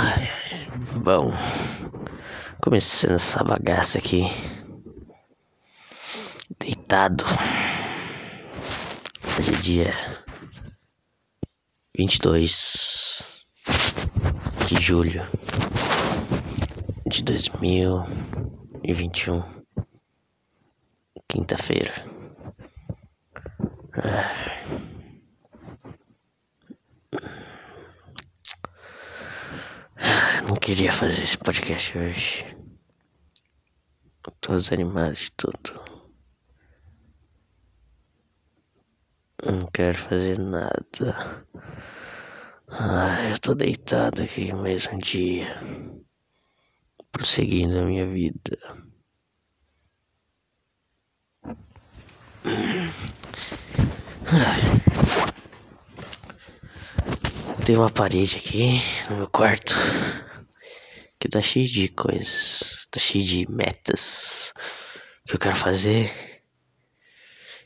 Ai, bom, começando essa bagaça aqui, deitado. Hoje é dia 22 de julho de 2021, quinta-feira. Não queria fazer esse podcast hoje. Tô desanimado de tudo. Não quero fazer nada. Ai, eu tô deitado aqui mais um dia. Prosseguindo a minha vida. Tem uma parede aqui no meu quarto que tá cheio de coisas, tá cheio de metas que eu quero fazer,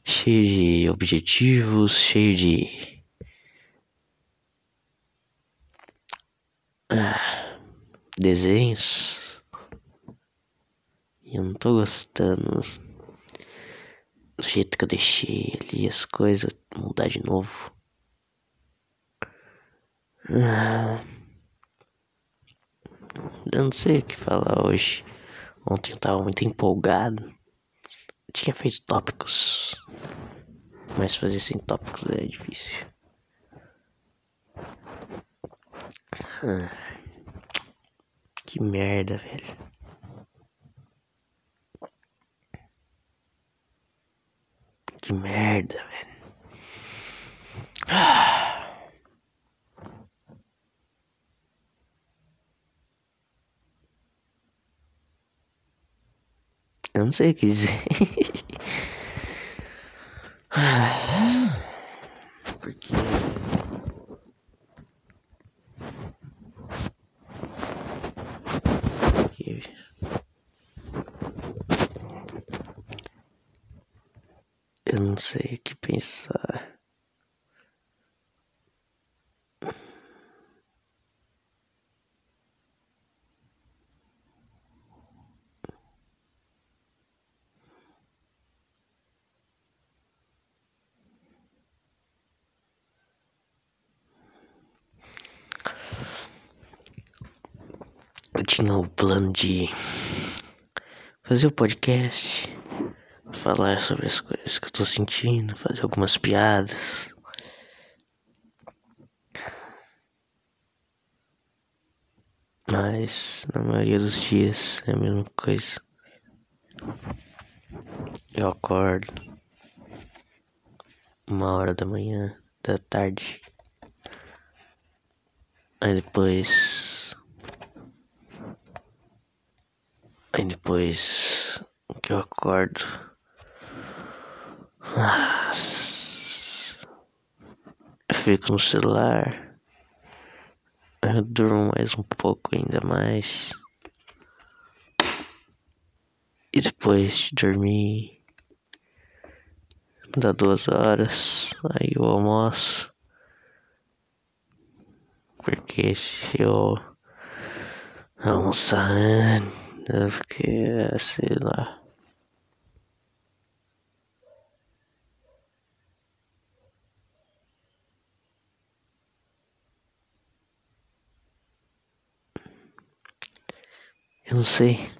cheio de objetivos, cheio de ah, desenhos. E eu não tô gostando do jeito que eu deixei ali as coisas mudar de novo. Ah. Eu não sei o que falar hoje. Ontem eu tava muito empolgado. Eu tinha feito tópicos. Mas fazer sem tópicos é difícil. Ah, que merda, velho. Que merda, velho. Ah. Eu não sei o que dizer. Porque. Porque. Eu não sei o que pensar. Eu tinha o plano de fazer o podcast, falar sobre as coisas que eu tô sentindo, fazer algumas piadas. Mas na maioria dos dias é a mesma coisa. Eu acordo uma hora da manhã, da tarde. Aí depois Aí depois que eu acordo. Eu fico no celular. Eu durmo mais um pouco ainda mais. E depois de dormir. Dá duas horas. Aí eu almoço. Porque se eu almoçar antes eu fiquei, sei lá. Eu não sei.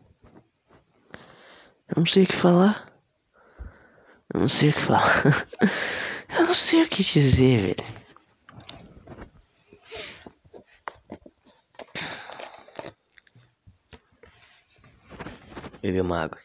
Eu não sei o que falar. Eu não sei o que falar. eu não sei o que dizer, velho. Beber uma água.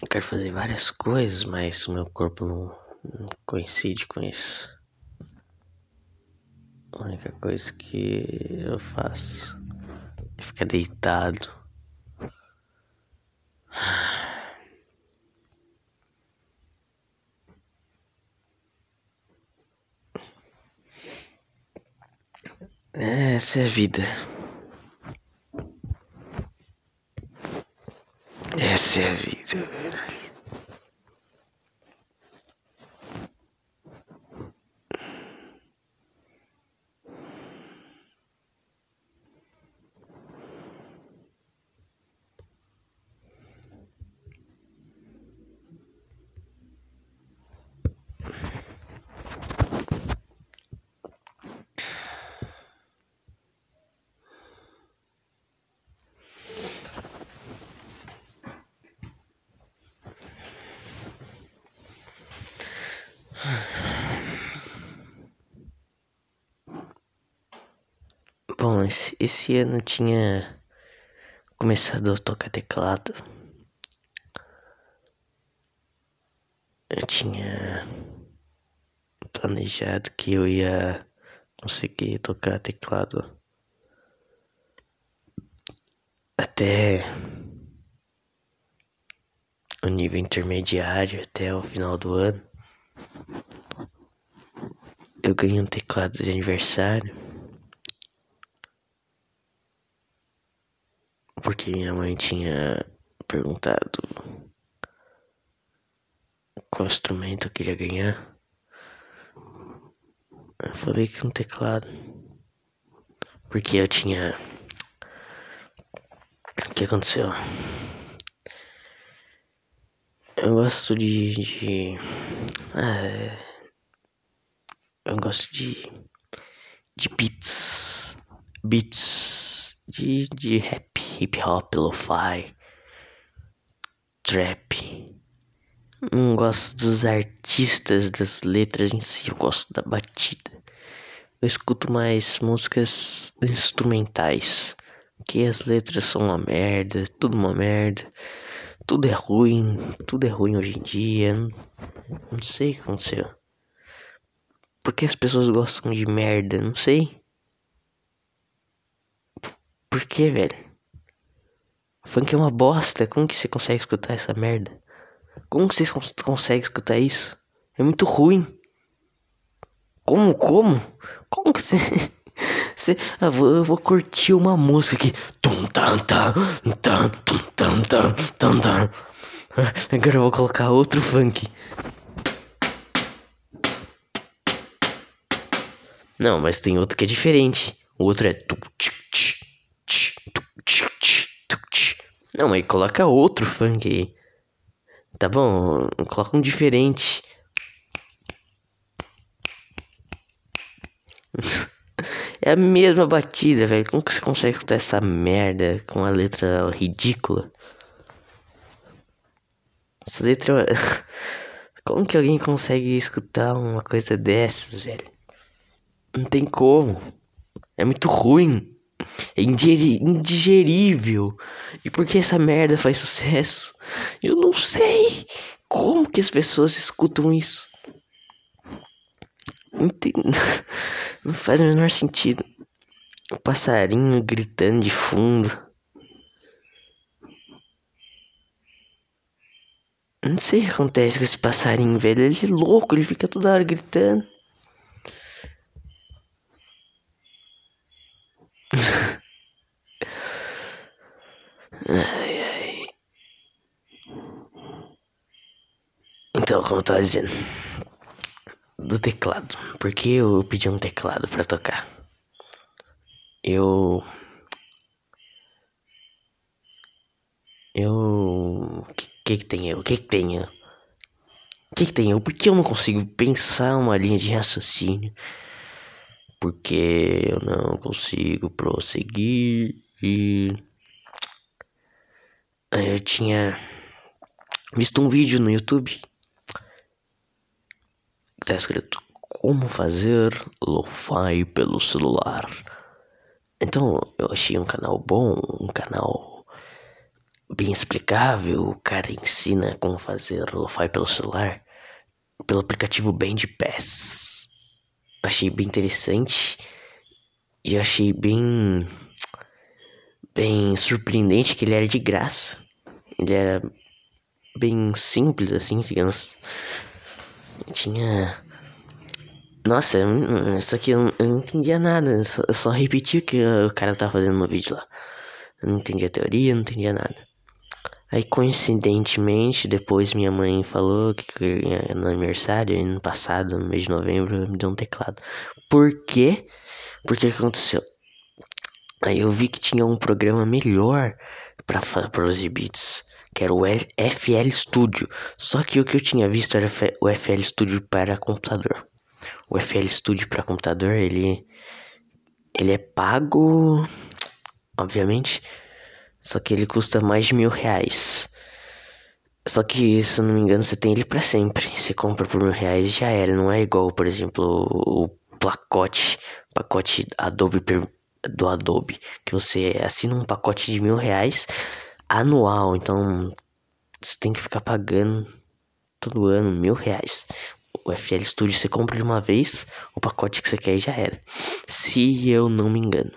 Eu quero fazer várias coisas, mas o meu corpo não, não coincide com isso. A única coisa que eu faço é ficar deitado Essa é a vida. Essa é a vida. Bom, esse, esse ano tinha começado a tocar teclado. Eu tinha planejado que eu ia conseguir tocar teclado até o nível intermediário, até o final do ano. Eu ganhei um teclado de aniversário. Porque minha mãe tinha perguntado qual instrumento eu queria ganhar. Eu falei que um teclado. Porque eu tinha. O que aconteceu? Eu gosto de. de... Ah, é... eu gosto de. de beats. Beats de, de rap hip hop, lo-fi, trap. Não gosto dos artistas, das letras em si, eu gosto da batida. Eu escuto mais músicas instrumentais, que as letras são uma merda, tudo uma merda. Tudo é ruim, tudo é ruim hoje em dia. Não sei o que aconteceu. Por que as pessoas gostam de merda? Não sei. Por que, velho? Funk é uma bosta. Como que você consegue escutar essa merda? Como que vocês cons conseguem escutar isso? É muito ruim. Como? Como? Como que você. você eu, vou, eu vou curtir uma música aqui. Tum, tum. Agora eu vou colocar outro funk. Não, mas tem outro que é diferente. O outro é. Não, mas coloca outro funk aí. Tá bom? Coloca um diferente. é a mesma batida, velho. Como que você consegue escutar essa merda com a letra ridícula? Essa letra. Como que alguém consegue escutar uma coisa dessas, velho? Não tem como. É muito ruim. É indigerível. E por que essa merda faz sucesso? Eu não sei. Como que as pessoas escutam isso? Não, não faz o menor sentido. O passarinho gritando de fundo. Não sei o que acontece com esse passarinho, velho. Ele é louco, ele fica toda hora gritando. Ai, ai. Então, como eu tava dizendo, do teclado. Por que eu pedi um teclado para tocar? Eu. Eu. O que, que, que tem eu? O que, que tem eu? O que, que tem eu? Por que eu não consigo pensar uma linha de raciocínio? Porque eu não consigo prosseguir e eu tinha visto um vídeo no YouTube que tá escrito como fazer lo-fi pelo celular. Então eu achei um canal bom, um canal bem explicável. O cara ensina como fazer lo-fi pelo celular pelo aplicativo Bandpass. Achei bem interessante e achei bem bem surpreendente que ele era de graça. Ele era bem simples, assim, digamos. Tinha Nossa, isso aqui eu não, entendia nada. Eu só, eu repeti o que o cara tava fazendo no vídeo lá. Eu não entendia teoria, não entendia nada. Aí, coincidentemente, depois minha mãe falou que no aniversário, ano passado, no mês de novembro, me deu um teclado. Por quê? Porque que aconteceu? Aí eu vi que tinha um programa melhor para produzir beats, que era o FL Studio. Só que o que eu tinha visto era o FL Studio para computador. O FL Studio para computador, ele ele é pago, obviamente, só que ele custa mais de mil reais. Só que, se eu não me engano, você tem ele para sempre. Você compra por mil reais e já era. Não é igual, por exemplo, o pacote, pacote Adobe do Adobe, que você assina um pacote de mil reais anual. Então, você tem que ficar pagando todo ano mil reais. O FL Studio você compra de uma vez o pacote que você quer e já era. Se eu não me engano.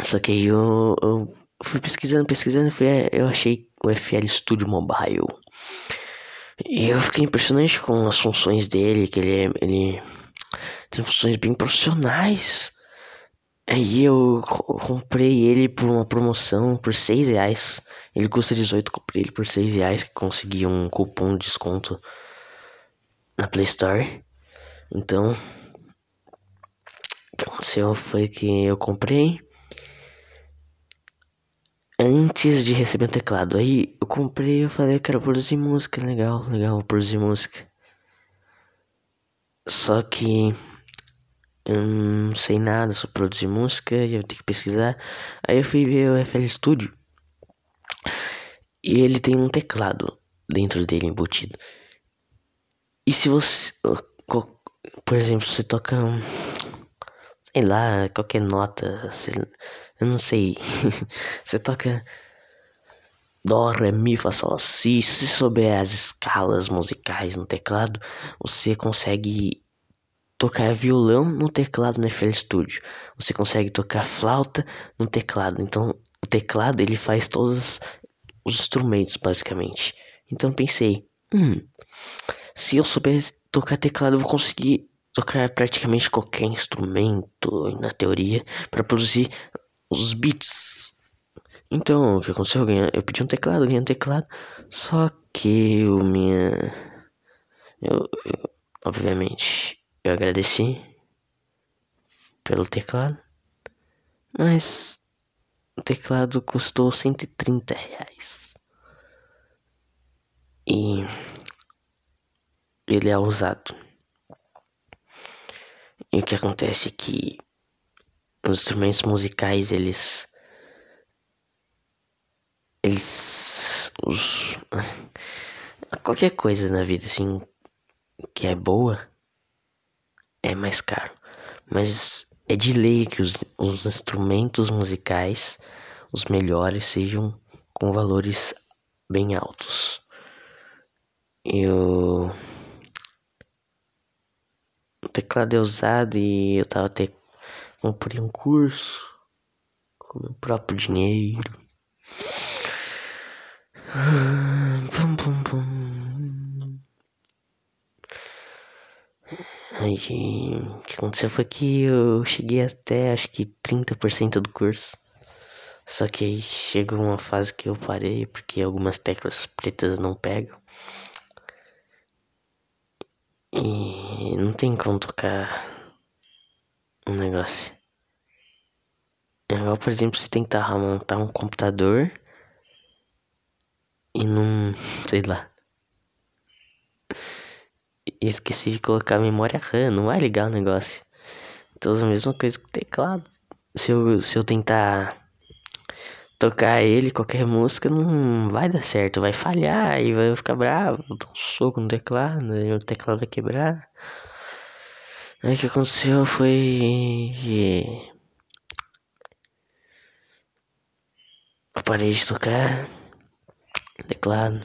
Só que aí eu, eu fui pesquisando, pesquisando, fui, eu achei o FL Studio Mobile. E eu fiquei impressionante com as funções dele, que ele, é, ele tem funções bem profissionais. Aí eu comprei ele por uma promoção por 6 reais. Ele custa 18, comprei ele por 6 reais, consegui um cupom de desconto na Play Store. Então, o que aconteceu foi que eu comprei antes de receber o teclado. Aí eu comprei, eu falei, eu quero produzir música, legal, legal, vou produzir música. Só que eu não sei nada sobre produzir música, eu tenho que pesquisar. Aí eu fui ver o FL Studio. E ele tem um teclado dentro dele embutido. E se você, por exemplo, você toca, sei lá, qualquer nota, eu não sei, você toca Dó, Ré, Mi, Fá, Sol, Si. Se você souber as escalas musicais no teclado, você consegue tocar violão no teclado no FL Studio. Você consegue tocar flauta no teclado. Então, o teclado ele faz todos os instrumentos basicamente. Então pensei, hum, se eu souber tocar teclado, eu vou conseguir tocar praticamente qualquer instrumento na teoria para produzir os beats. Então, o que aconteceu? Eu, ganhei, eu pedi um teclado, ganhei um teclado, só que o minha. Eu, eu, obviamente, eu agradeci pelo teclado, mas o teclado custou 130 reais. E ele é usado. E o que acontece é que os instrumentos musicais, eles eles os qualquer coisa na vida assim que é boa é mais caro. Mas é de lei que os, os instrumentos musicais, os melhores, sejam com valores bem altos. Eu. Teclado é usado e eu tava até. Comprei um curso com meu próprio dinheiro. Pum, pum, pum. Aí, o que aconteceu foi que eu cheguei até acho que 30% do curso. Só que aí chegou uma fase que eu parei porque algumas teclas pretas não pegam. E não tem como tocar um negócio. É igual, por exemplo, você tentar montar um computador e não. sei lá. Esqueci de colocar memória RAM, não vai ligar o negócio. Então é a mesma coisa com o teclado. Se eu, se eu tentar tocar ele, qualquer música, não vai dar certo, vai falhar e vai ficar bravo, dar um soco no teclado, e o teclado vai quebrar. Aí o que aconteceu foi que eu parei de tocar teclado.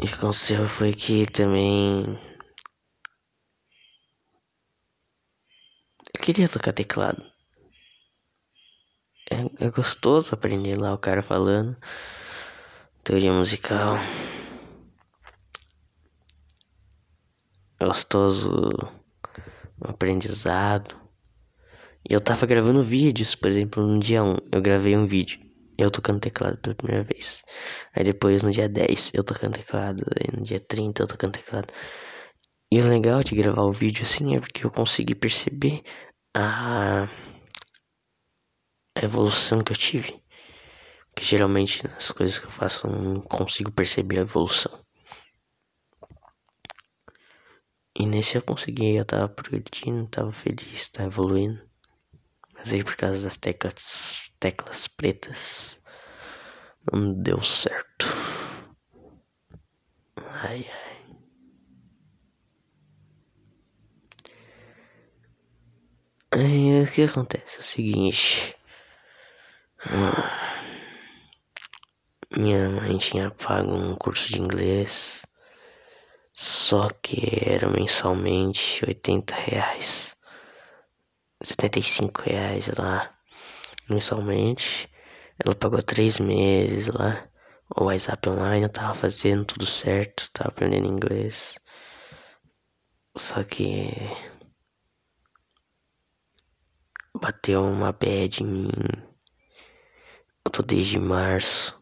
E o que aconteceu foi que também eu queria tocar teclado é, é gostoso aprender lá o cara falando. Teoria musical. gostoso aprendizado. E eu tava gravando vídeos, por exemplo, no dia 1 eu gravei um vídeo. Eu tocando teclado pela primeira vez. Aí depois no dia 10 eu tocando teclado. Aí no dia 30 eu tocando teclado. E o legal de gravar o vídeo assim é porque eu consegui perceber a, a evolução que eu tive. Que geralmente nas coisas que eu faço eu não consigo perceber a evolução. E nesse eu consegui, eu tava progredindo, tava feliz, tava evoluindo. Mas aí por causa das teclas, teclas pretas, não deu certo. Ai ai. Aí o que acontece? É o seguinte. Minha mãe tinha pago um curso de inglês. Só que era mensalmente 80 reais. 75 reais lá mensalmente. Ela pagou três meses lá. O WhatsApp online eu tava fazendo tudo certo, tava aprendendo inglês. Só que bateu uma bad em mim. Eu tô desde março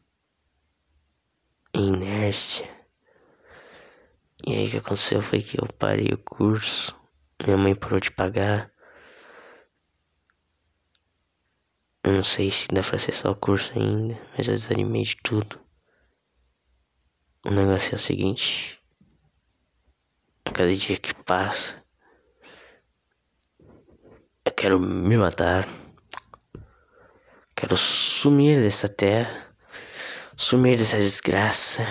em inércia. E aí o que aconteceu foi que eu parei o curso. Minha mãe parou de pagar. Eu não sei se dá pra acessar o curso ainda, mas eu desanimei de tudo. O negócio é o seguinte. A cada dia que passa, eu quero me matar. Quero sumir dessa terra. Sumir dessa desgraça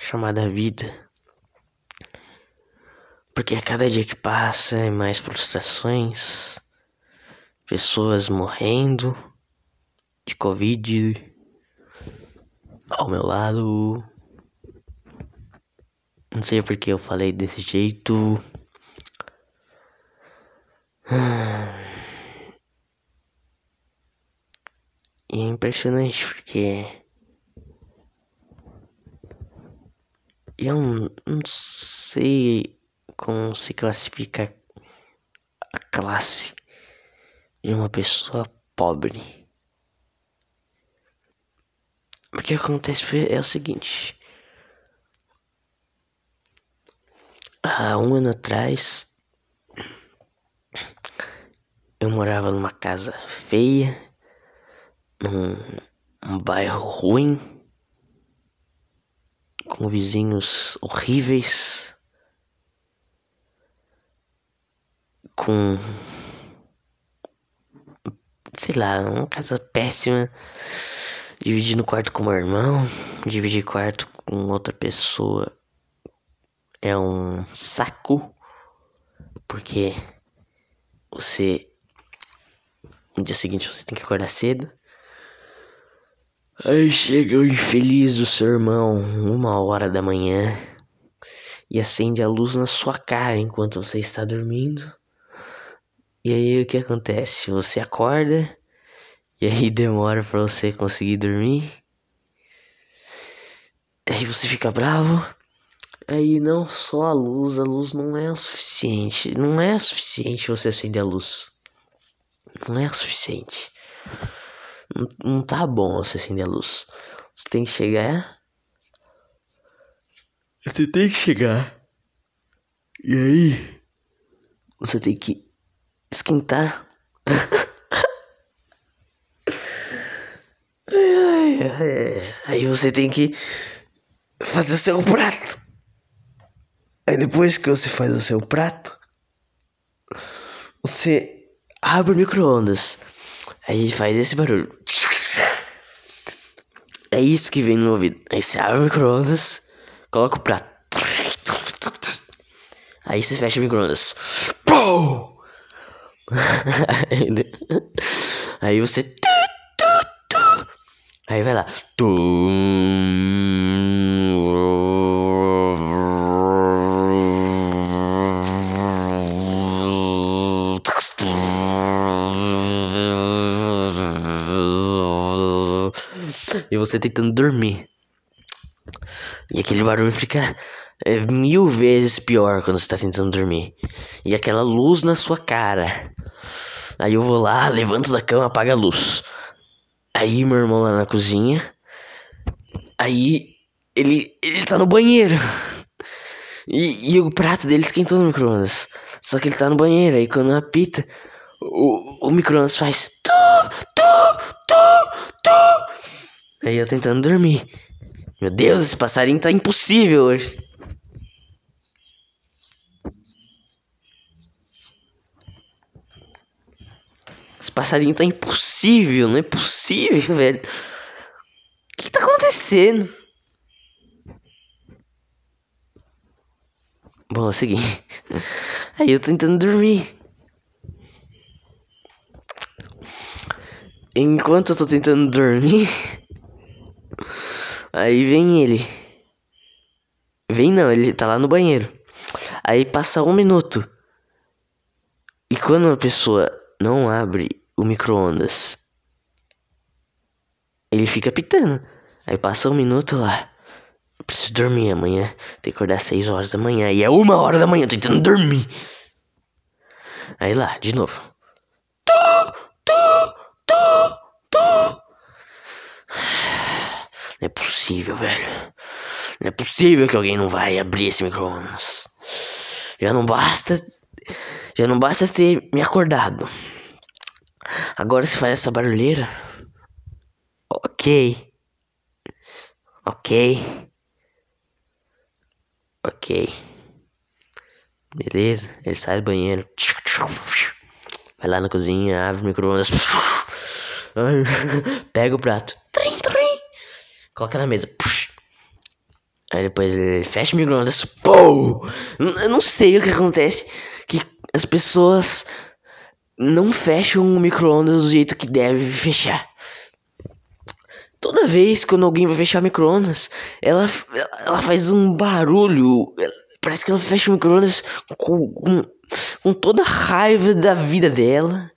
chamada vida. Porque a cada dia que passa é mais frustrações pessoas morrendo de Covid ao meu lado. Não sei porque eu falei desse jeito. É impressionante porque eu não sei como se classifica a classe de uma pessoa pobre. O que acontece é o seguinte. Há um ano atrás, eu morava numa casa feia, num um bairro ruim, com vizinhos horríveis, com sei lá, uma casa péssima. Dividindo quarto com meu irmão, dividir quarto com outra pessoa é um saco, porque você no dia seguinte você tem que acordar cedo. Aí chega o infeliz do seu irmão, uma hora da manhã, e acende a luz na sua cara enquanto você está dormindo. E aí o que acontece? Você acorda e aí demora para você conseguir dormir. Aí você fica bravo. Aí não só a luz, a luz não é o suficiente. Não é suficiente você acender a luz. Não é o suficiente. Não, tá bom você acender a luz. Você tem que chegar. Você tem que chegar. E aí? Você tem que esquentar. Aí você tem que fazer o seu prato. Aí depois que você faz o seu prato, você abre o micro-ondas. Aí faz esse barulho. É isso que vem no ouvido. Aí você abre o micro-ondas, coloca o prato. Aí você fecha o micro-ondas. Aí você. Aí vai lá. E você tentando dormir. E aquele barulho fica é mil vezes pior quando você tá tentando dormir. E aquela luz na sua cara. Aí eu vou lá, levanto da cama, apaga a luz. Aí meu irmão lá na cozinha. Aí ele, ele tá no banheiro. E, e o prato dele esquentou no micro-ondas. Só que ele tá no banheiro. Aí quando apita, o, o micro-ondas faz. Tu, tu, tu, tu. Aí eu tentando dormir. Meu Deus, esse passarinho tá impossível hoje. Esse passarinho tá impossível, não é possível, velho. O que, que tá acontecendo? Bom, é o seguinte. Aí eu tentando dormir. Enquanto eu tô tentando dormir. Aí vem ele. Vem não, ele tá lá no banheiro. Aí passa um minuto. E quando uma pessoa não abre o micro-ondas, ele fica pitando. Aí passa um minuto lá. Preciso dormir amanhã. Tem que acordar às 6 horas da manhã. E é uma hora da manhã, tô tentando dormir. Aí lá, de novo. Tu, tu, tu. Não é possível, velho. Não é possível que alguém não vai abrir esse micro-ondas. Já não basta. Já não basta ter me acordado. Agora se faz essa barulheira. Ok. Ok. Ok. Beleza. Ele sai do banheiro. Vai lá na cozinha, abre o micro-ondas. Pega o prato. Trim. Coloca na mesa. Aí depois ele fecha o micro-ondas. Eu não sei o que acontece. Que as pessoas não fecham o micro-ondas do jeito que deve fechar. Toda vez quando alguém vai fechar o micro-ondas, ela, ela faz um barulho. Parece que ela fecha o micro-ondas com, com, com toda a raiva da vida dela.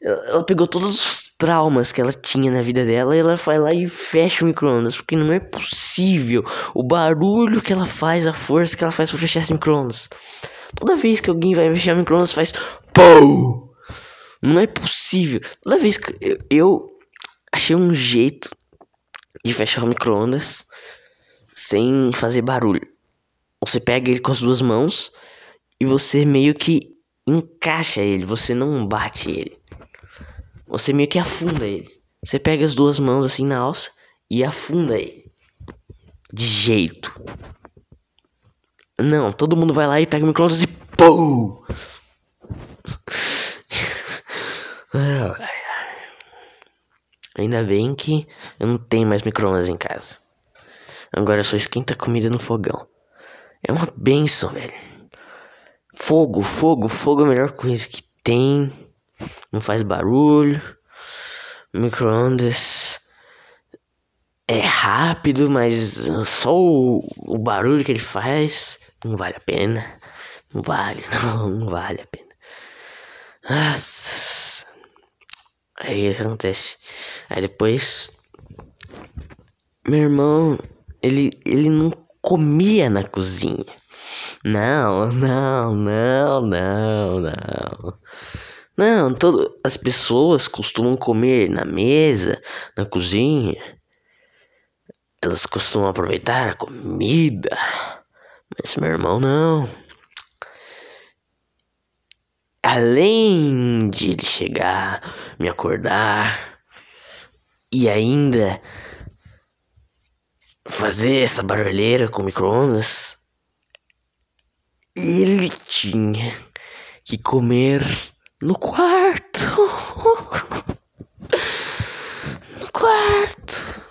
Ela pegou todos os traumas que ela tinha na vida dela e ela vai lá e fecha o micro-ondas. Porque não é possível o barulho que ela faz, a força que ela faz pra fechar esse micro-ondas. Toda vez que alguém vai fechar o micro-ondas, faz POU! Não é possível. Toda vez que eu, eu achei um jeito de fechar o micro-ondas sem fazer barulho. Você pega ele com as duas mãos e você meio que encaixa ele, você não bate ele. Você meio que afunda ele. Você pega as duas mãos assim na alça e afunda ele. De jeito. Não, todo mundo vai lá e pega o micro-ondas e POU! Ainda bem que eu não tenho mais micro-ondas em casa. Agora só esquenta comida no fogão. É uma benção, velho. Fogo, fogo, fogo é a melhor coisa que tem. Não faz barulho. Micro-ondas é rápido, mas só o, o barulho que ele faz não vale a pena. Não vale, não, não vale a pena. Nossa. Aí o que acontece? Aí depois. Meu irmão, ele, ele não comia na cozinha. Não, não, não, não, não. Não, todas as pessoas costumam comer na mesa, na cozinha. Elas costumam aproveitar a comida. Mas meu irmão não além de ele chegar, me acordar e ainda fazer essa barulheira com micro-ondas, ele tinha que comer no quarto. no quarto.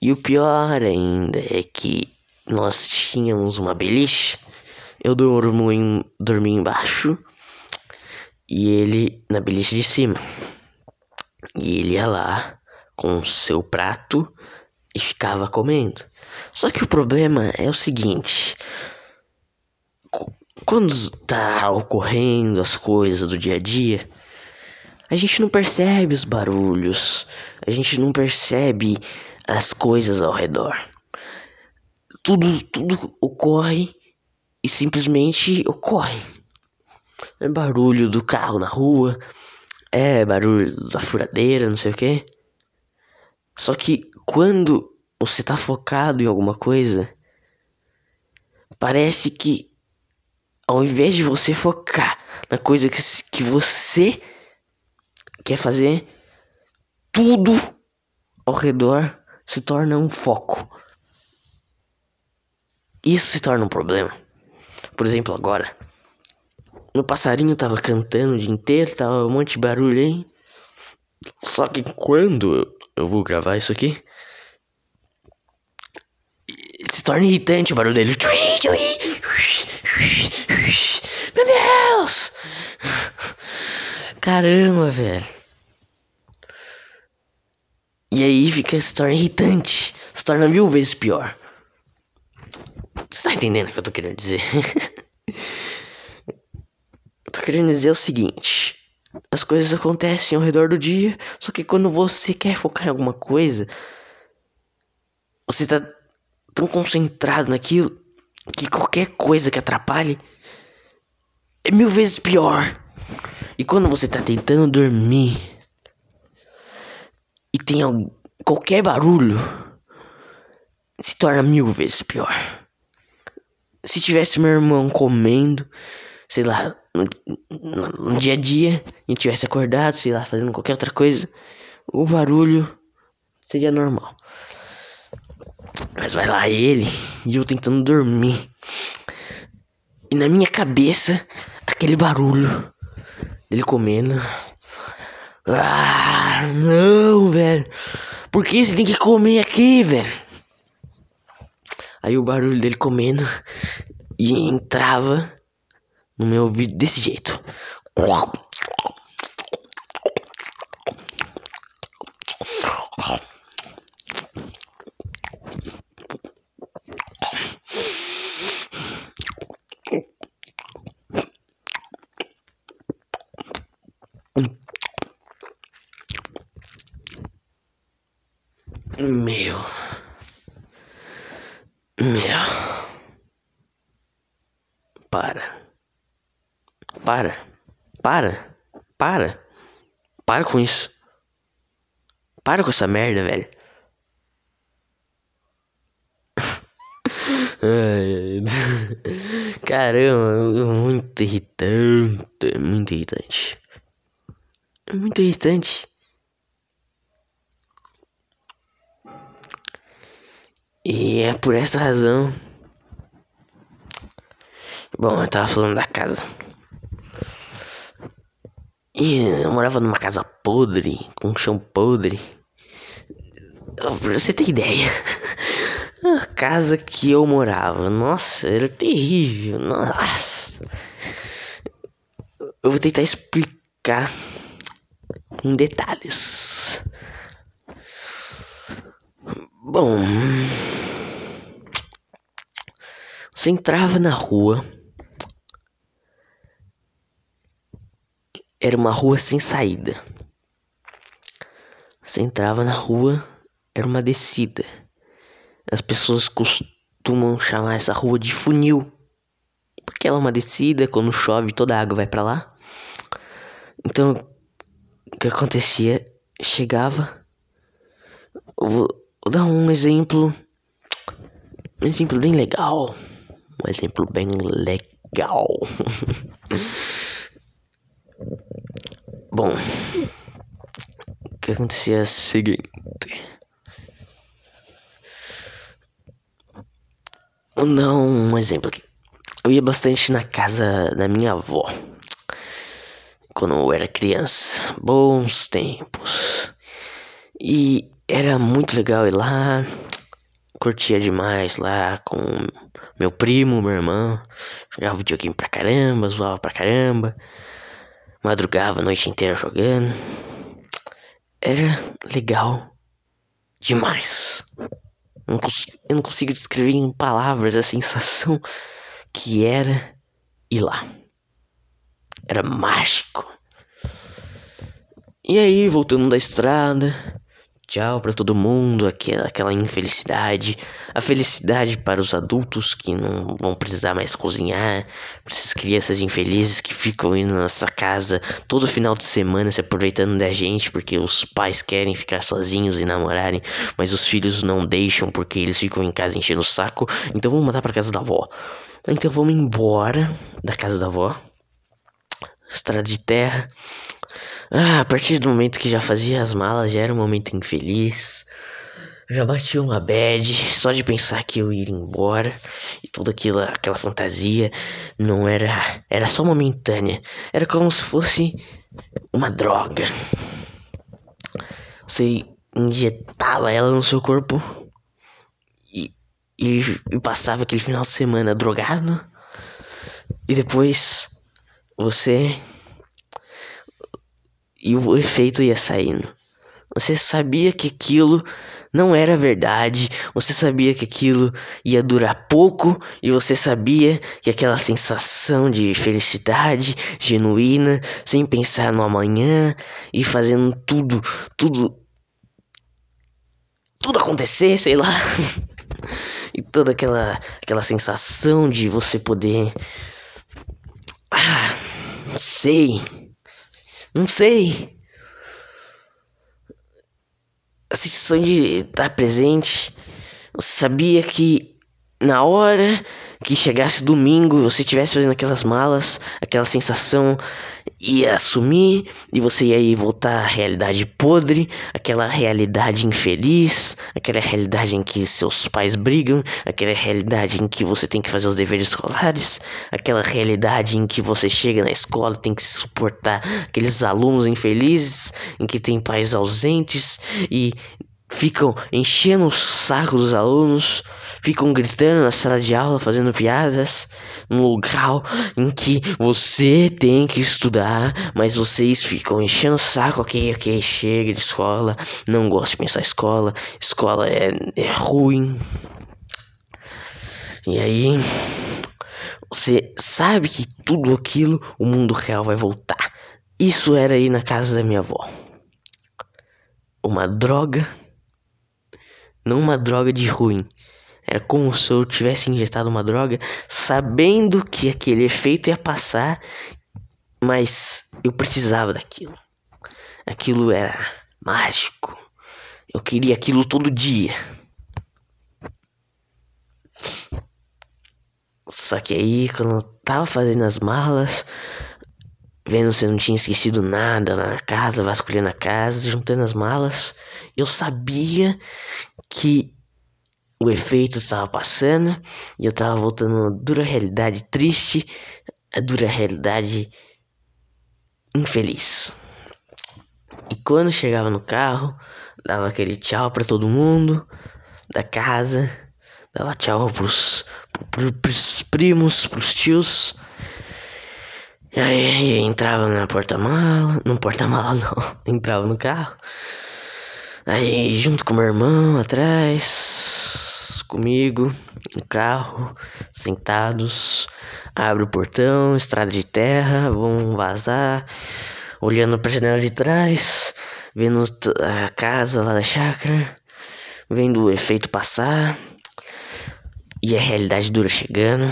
E o pior ainda é que nós tínhamos uma beliche. Eu dormo em, dormi embaixo e ele na beliche de cima. E ele ia lá com o seu prato e ficava comendo. Só que o problema é o seguinte: quando tá ocorrendo as coisas do dia a dia, a gente não percebe os barulhos, a gente não percebe as coisas ao redor. tudo, tudo ocorre e simplesmente ocorre. É barulho do carro na rua, é barulho da furadeira, não sei o que. Só que quando você tá focado em alguma coisa, parece que ao invés de você focar na coisa que, que você quer fazer, tudo ao redor se torna um foco. Isso se torna um problema. Por exemplo, agora. Meu passarinho tava cantando o dia inteiro, tava um monte de barulho aí. Só que quando eu vou gravar isso aqui, se torna irritante o barulho dele. Caramba, velho. E aí fica, se torna irritante. Se torna mil vezes pior. Você tá entendendo o que eu tô querendo dizer? eu tô querendo dizer o seguinte. As coisas acontecem ao redor do dia, só que quando você quer focar em alguma coisa, você tá tão concentrado naquilo que qualquer coisa que atrapalhe é mil vezes pior. E quando você tá tentando dormir e tem qualquer barulho, se torna mil vezes pior. Se tivesse meu irmão comendo, sei lá, no, no, no dia a dia, e tivesse acordado, sei lá, fazendo qualquer outra coisa, o barulho seria normal. Mas vai lá ele e eu tentando dormir. E na minha cabeça, aquele barulho dele comendo. Ah, não, velho. Por que você tem que comer aqui, velho? Aí o barulho dele comendo e entrava no meu ouvido desse jeito. Meu. Meu. Para. Para. Para. Para. Para com isso. Para com essa merda, velho. Caramba, muito irritante, muito irritante. Muito irritante. E é por essa razão. Bom, eu tava falando da casa. E eu morava numa casa podre, com um chão podre. Pra você ter ideia. A casa que eu morava, nossa, era terrível. Nossa. Eu vou tentar explicar em detalhes. Bom, você entrava na rua. Era uma rua sem saída. Você entrava na rua, era uma descida. As pessoas costumam chamar essa rua de funil. Porque ela é uma descida, quando chove toda a água vai para lá. Então, o que acontecia? Chegava. Vou, Vou dar um exemplo. Um exemplo bem legal. Um exemplo bem legal. Bom, o que acontecia é o seguinte. Vou dar um exemplo aqui. Eu ia bastante na casa da minha avó. Quando eu era criança. Bons tempos. E era muito legal ir lá. Curtia demais lá com meu primo, meu irmão. Jogava videogame pra caramba, zoava pra caramba. Madrugava a noite inteira jogando. Era legal demais. Eu não, consigo, eu não consigo descrever em palavras a sensação que era ir lá. Era mágico. E aí, voltando da estrada, tchau para todo mundo, aquela, aquela infelicidade, a felicidade para os adultos que não vão precisar mais cozinhar, para essas crianças infelizes que ficam indo na nossa casa todo final de semana se aproveitando da gente porque os pais querem ficar sozinhos e namorarem, mas os filhos não deixam porque eles ficam em casa enchendo o saco, então vamos mandar para casa da avó. Então vamos embora da casa da avó. Estrada de terra. Ah, a partir do momento que já fazia as malas, já era um momento infeliz. Já bati uma bad só de pensar que eu ia embora e toda aquela, aquela fantasia não era. Era só momentânea. Era como se fosse uma droga. Você injetava ela no seu corpo e, e, e passava aquele final de semana drogado. E depois você e o efeito ia saindo. Você sabia que aquilo não era verdade, você sabia que aquilo ia durar pouco e você sabia que aquela sensação de felicidade genuína, sem pensar no amanhã e fazendo tudo, tudo tudo acontecer, sei lá. e toda aquela aquela sensação de você poder ah, não sei não sei. A sensação de estar presente. Você sabia que na hora que chegasse domingo, você estivesse fazendo aquelas malas, aquela sensação ia assumir e você ia voltar à realidade podre, aquela realidade infeliz, aquela realidade em que seus pais brigam, aquela realidade em que você tem que fazer os deveres escolares, aquela realidade em que você chega na escola tem que suportar aqueles alunos infelizes, em que tem pais ausentes e ficam enchendo o saco dos alunos, ficam gritando na sala de aula, fazendo piadas, num lugar em que você tem que estudar, mas vocês ficam enchendo o saco, ok, ok, chega de escola, não gosto de pensar escola, escola é, é ruim. E aí, você sabe que tudo aquilo, o mundo real vai voltar. Isso era aí na casa da minha avó. Uma droga não uma droga de ruim. Era como se eu tivesse injetado uma droga sabendo que aquele efeito ia passar, mas eu precisava daquilo. Aquilo era mágico. Eu queria aquilo todo dia. Só que aí, quando eu tava fazendo as malas, vendo se eu não tinha esquecido nada na casa, vasculhando a casa, juntando as malas, eu sabia que o efeito estava passando e eu estava voltando a dura realidade triste, a dura realidade infeliz. E quando chegava no carro, dava aquele tchau para todo mundo da casa, dava tchau pros, pros, pros primos, pros tios. E aí entrava na porta-mala, não porta-mala não, entrava no carro. Aí, junto com meu irmão atrás, comigo, no carro, sentados, abre o portão, estrada de terra, vão vazar, olhando pra janela de trás, vendo a casa lá da chácara, vendo o efeito passar e a realidade dura chegando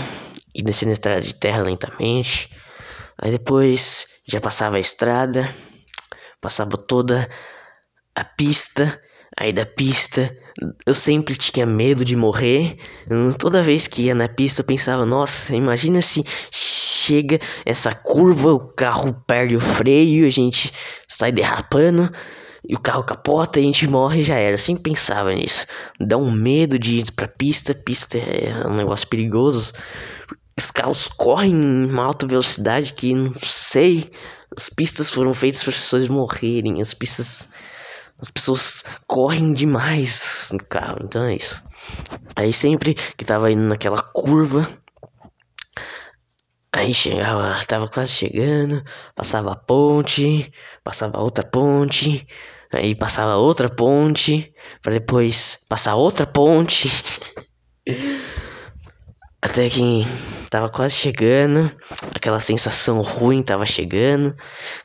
e descendo a estrada de terra lentamente. Aí depois já passava a estrada, passava toda a pista. Aí da pista, eu sempre tinha medo de morrer. Toda vez que ia na pista, eu pensava: nossa, imagina se chega essa curva, o carro perde o freio, a gente sai derrapando e o carro capota a gente morre já era. Eu sempre pensava nisso. Dá um medo de ir pra pista. Pista é um negócio perigoso. Os carros correm em uma alta velocidade que não sei. As pistas foram feitas para as pessoas morrerem. As pistas as pessoas correm demais no carro, então é isso. Aí sempre que tava indo naquela curva, aí chegava, tava quase chegando, passava a ponte, passava outra ponte, aí passava outra ponte, para depois passar outra ponte. Até que tava quase chegando, aquela sensação ruim tava chegando,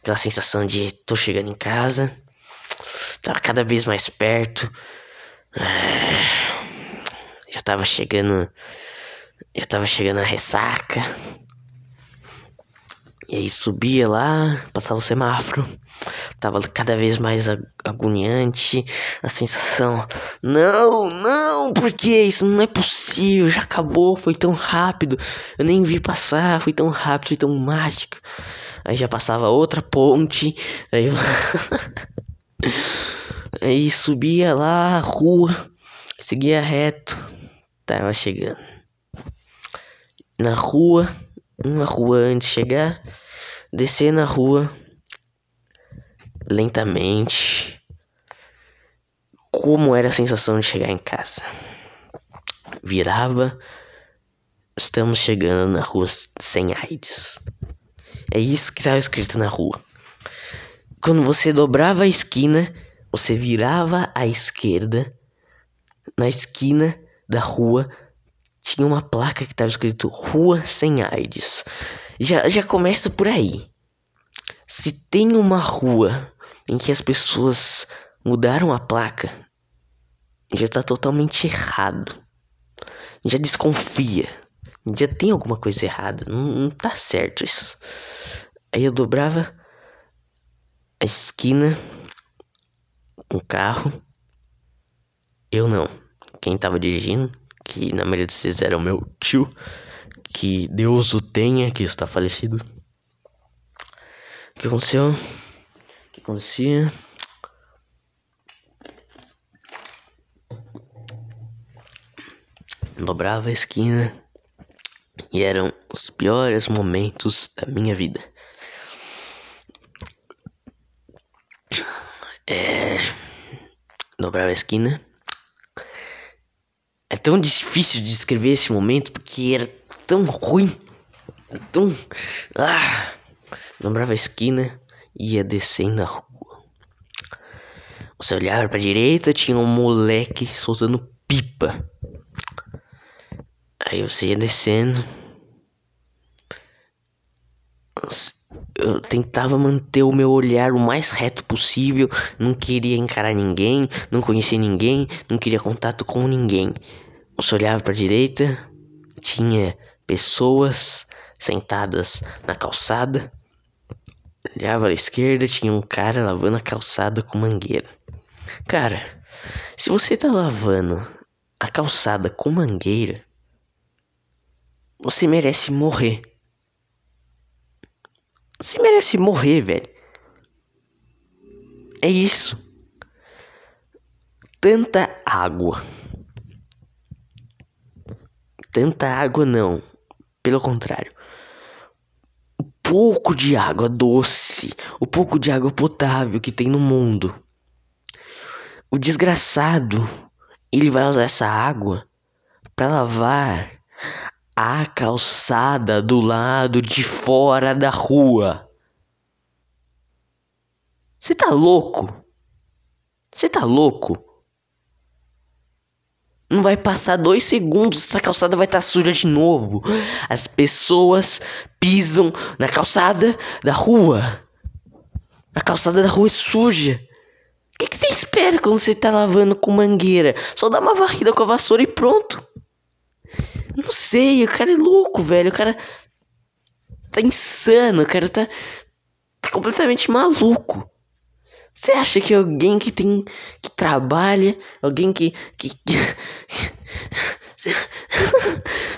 aquela sensação de tô chegando em casa Tava cada vez mais perto. É, já tava chegando. Já tava chegando a ressaca. E aí subia lá, passava o semáforo. Tava cada vez mais agoniante a sensação. Não, não, porque isso não é possível. Já acabou, foi tão rápido. Eu nem vi passar, foi tão rápido, foi tão mágico. Aí já passava outra ponte. Aí, aí subia lá a rua, seguia reto. Tava chegando. Na rua, uma rua antes de chegar, descer na rua lentamente. Como era a sensação de chegar em casa? Virava, estamos chegando na rua sem AIDS. É isso que estava escrito na rua. Quando você dobrava a esquina, você virava à esquerda. Na esquina da rua tinha uma placa que estava escrito Rua Sem AIDS. Já, já começa por aí. Se tem uma rua em que as pessoas mudaram a placa, já está totalmente errado. Já desconfia. Já tem alguma coisa errada. Não, não tá certo isso. Aí eu dobrava a esquina o carro. Eu não. Quem tava dirigindo, que na maioria de vocês era o meu tio, que Deus o tenha, que está falecido. O que aconteceu? O que acontecia? Dobrava a esquina e eram os piores momentos da minha vida. É. Dobrava a esquina. É tão difícil de descrever esse momento porque era tão ruim. Tão. Ah! Dobrava a esquina e ia descendo a rua. Você olhava pra direita, tinha um moleque soltando pipa. Aí você ia descendo. Eu tentava manter o meu olhar o mais reto possível. Não queria encarar ninguém, não conhecia ninguém, não queria contato com ninguém. Você olhava para a direita, tinha pessoas sentadas na calçada. Olhava à esquerda, tinha um cara lavando a calçada com mangueira. Cara, se você tá lavando a calçada com mangueira, você merece morrer. Você merece morrer, velho. É isso. Tanta água. Tanta água não. Pelo contrário. O pouco de água doce, o pouco de água potável que tem no mundo. O desgraçado, ele vai usar essa água para lavar a calçada do lado de fora da rua. Você tá louco? Você tá louco? Não vai passar dois segundos, essa calçada vai estar tá suja de novo. As pessoas pisam na calçada da rua. A calçada da rua é suja. O que, que você espera quando você tá lavando com mangueira? Só dá uma varrida com a vassoura e pronto. Não sei, o cara é louco, velho. O cara tá insano, o cara tá, tá completamente maluco. Você acha que alguém que tem. que trabalha, alguém que. que,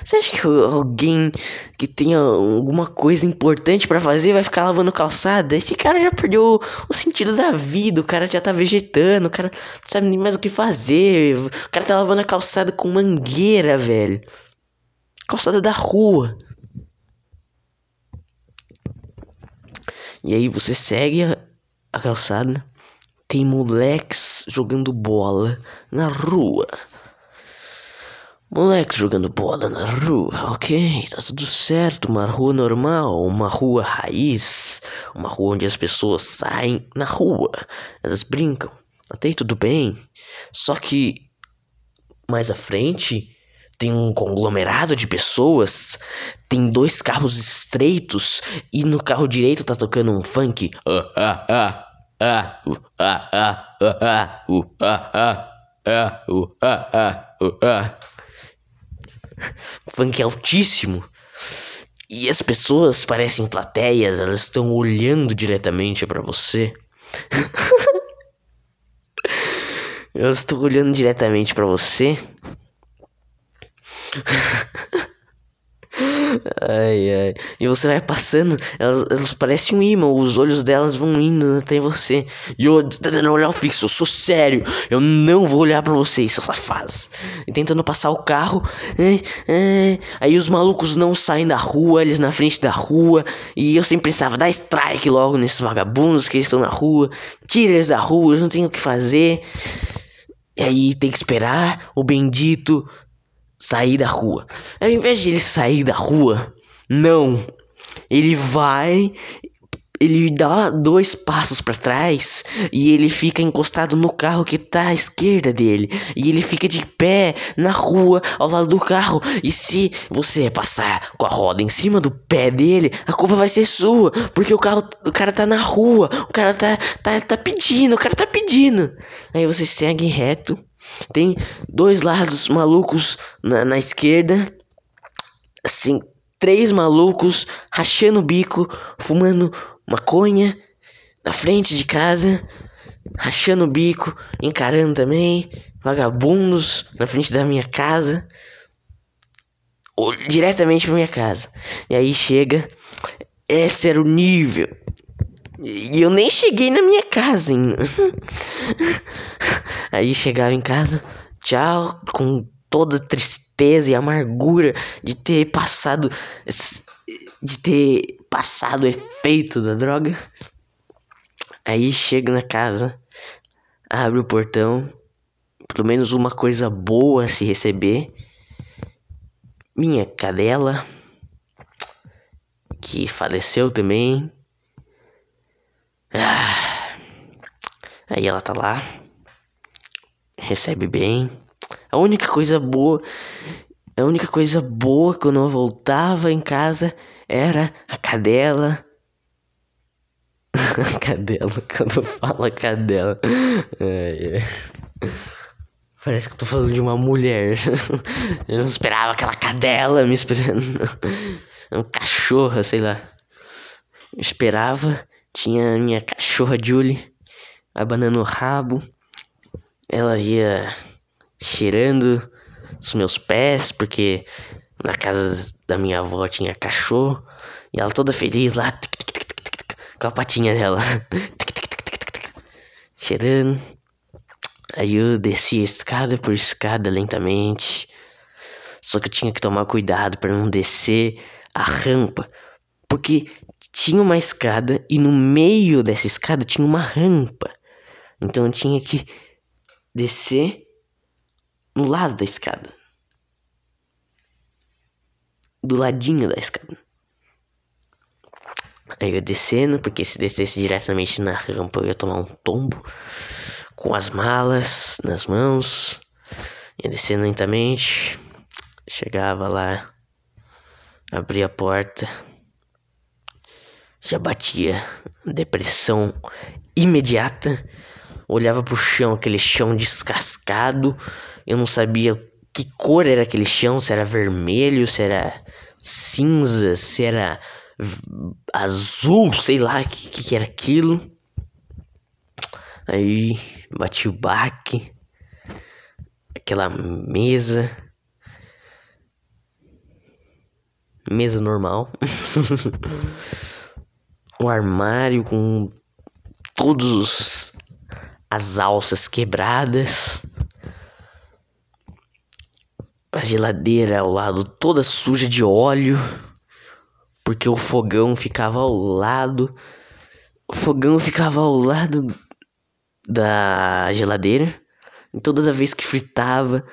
Você acha que alguém que tem alguma coisa importante para fazer vai ficar lavando calçada? Esse cara já perdeu o sentido da vida, o cara já tá vegetando, o cara não sabe nem mais o que fazer. O cara tá lavando a calçada com mangueira, velho calçada da rua. E aí você segue a, a calçada, tem moleques jogando bola na rua. Moleques jogando bola na rua, ok, tá tudo certo, uma rua normal, uma rua raiz, uma rua onde as pessoas saem na rua, elas brincam, até aí tudo bem. Só que mais à frente tem um conglomerado de pessoas, tem dois carros estreitos e no carro direito tá tocando um funk. Funk altíssimo. E as pessoas parecem plateias, elas estão olhando diretamente para você. elas estão olhando diretamente para você. Ai, ai. E você vai passando, elas, elas parecem um imã, os olhos delas vão indo até você. E eu tentando olhar fixo, eu sou sério, eu não vou olhar pra vocês, seus safados. E tentando passar o carro, é, é, aí os malucos não saem da rua, eles na frente da rua. E eu sempre pensava, dá strike logo nesses vagabundos que estão na rua, tira eles da rua, eles não têm o que fazer. E aí tem que esperar o bendito sair da rua. Ao invés de ele sair da rua, não. Ele vai, ele dá dois passos para trás e ele fica encostado no carro que tá à esquerda dele. E ele fica de pé na rua ao lado do carro. E se você passar com a roda em cima do pé dele, a culpa vai ser sua, porque o carro, o cara tá na rua, o cara tá tá, tá pedindo, o cara tá pedindo. Aí você segue reto tem dois lados malucos na, na esquerda. Assim, três malucos rachando o bico, fumando maconha na frente de casa, rachando o bico, encarando também, vagabundos na frente da minha casa, ou diretamente pra minha casa. E aí chega, esse era o nível e eu nem cheguei na minha casa ainda. Aí chegava em casa, tchau, com toda tristeza e amargura de ter passado de ter passado o efeito da droga. Aí chego na casa, abre o portão, pelo menos uma coisa boa a se receber. Minha cadela, que faleceu também. Ah, aí ela tá lá, recebe bem. A única coisa boa, a única coisa boa quando eu voltava em casa era a cadela. a cadela, quando fala cadela. É, é. Parece que eu tô falando de uma mulher. Eu não esperava aquela cadela me esperando. Um cachorro, sei lá. Eu esperava tinha a minha cachorra Julie abanando o rabo. Ela ia cheirando os meus pés, porque na casa da minha avó tinha cachorro. E ela toda feliz lá, com a patinha dela, cheirando. Aí eu desci escada por escada lentamente. Só que eu tinha que tomar cuidado para não descer a rampa, porque tinha uma escada e no meio dessa escada tinha uma rampa. Então eu tinha que descer no lado da escada. Do ladinho da escada. Aí eu descendo, porque se descesse diretamente na rampa eu ia tomar um tombo. Com as malas nas mãos. Ia descendo lentamente. Chegava lá. Abria a porta já batia depressão imediata. Olhava pro chão, aquele chão descascado. Eu não sabia que cor era aquele chão, se era vermelho, se era cinza, se era azul, sei lá o que, que era aquilo. Aí bati o baque, aquela mesa, mesa normal. um armário com todos as alças quebradas. A geladeira ao lado toda suja de óleo, porque o fogão ficava ao lado. O fogão ficava ao lado da geladeira. E todas as vezes que fritava,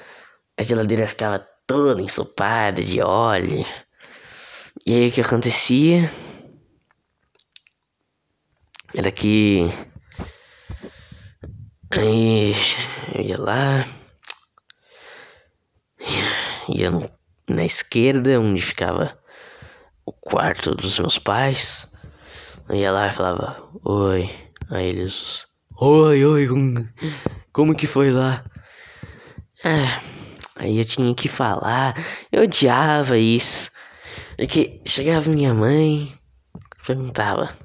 a geladeira ficava toda ensopada de óleo. E aí o que acontecia? Era que. Aí eu ia lá. Ia no, na esquerda, onde ficava o quarto dos meus pais. Eu ia lá e falava: Oi, Aí eles, oi, oi, como que foi lá? Ah, aí eu tinha que falar, eu odiava isso. Porque chegava minha mãe, perguntava.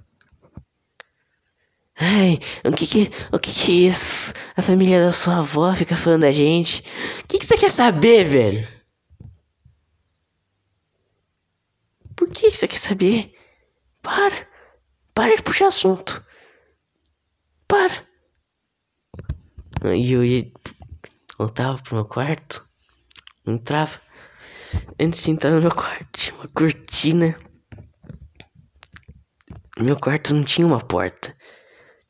Ai, o que que, o que que é isso? A família da sua avó fica falando da gente. O que que você quer saber, velho? Por que você quer saber? Para. Para de puxar assunto. Para. E eu ia. Voltava pro meu quarto. Entrava. Antes de entrar no meu quarto, tinha uma cortina. Meu quarto não tinha uma porta.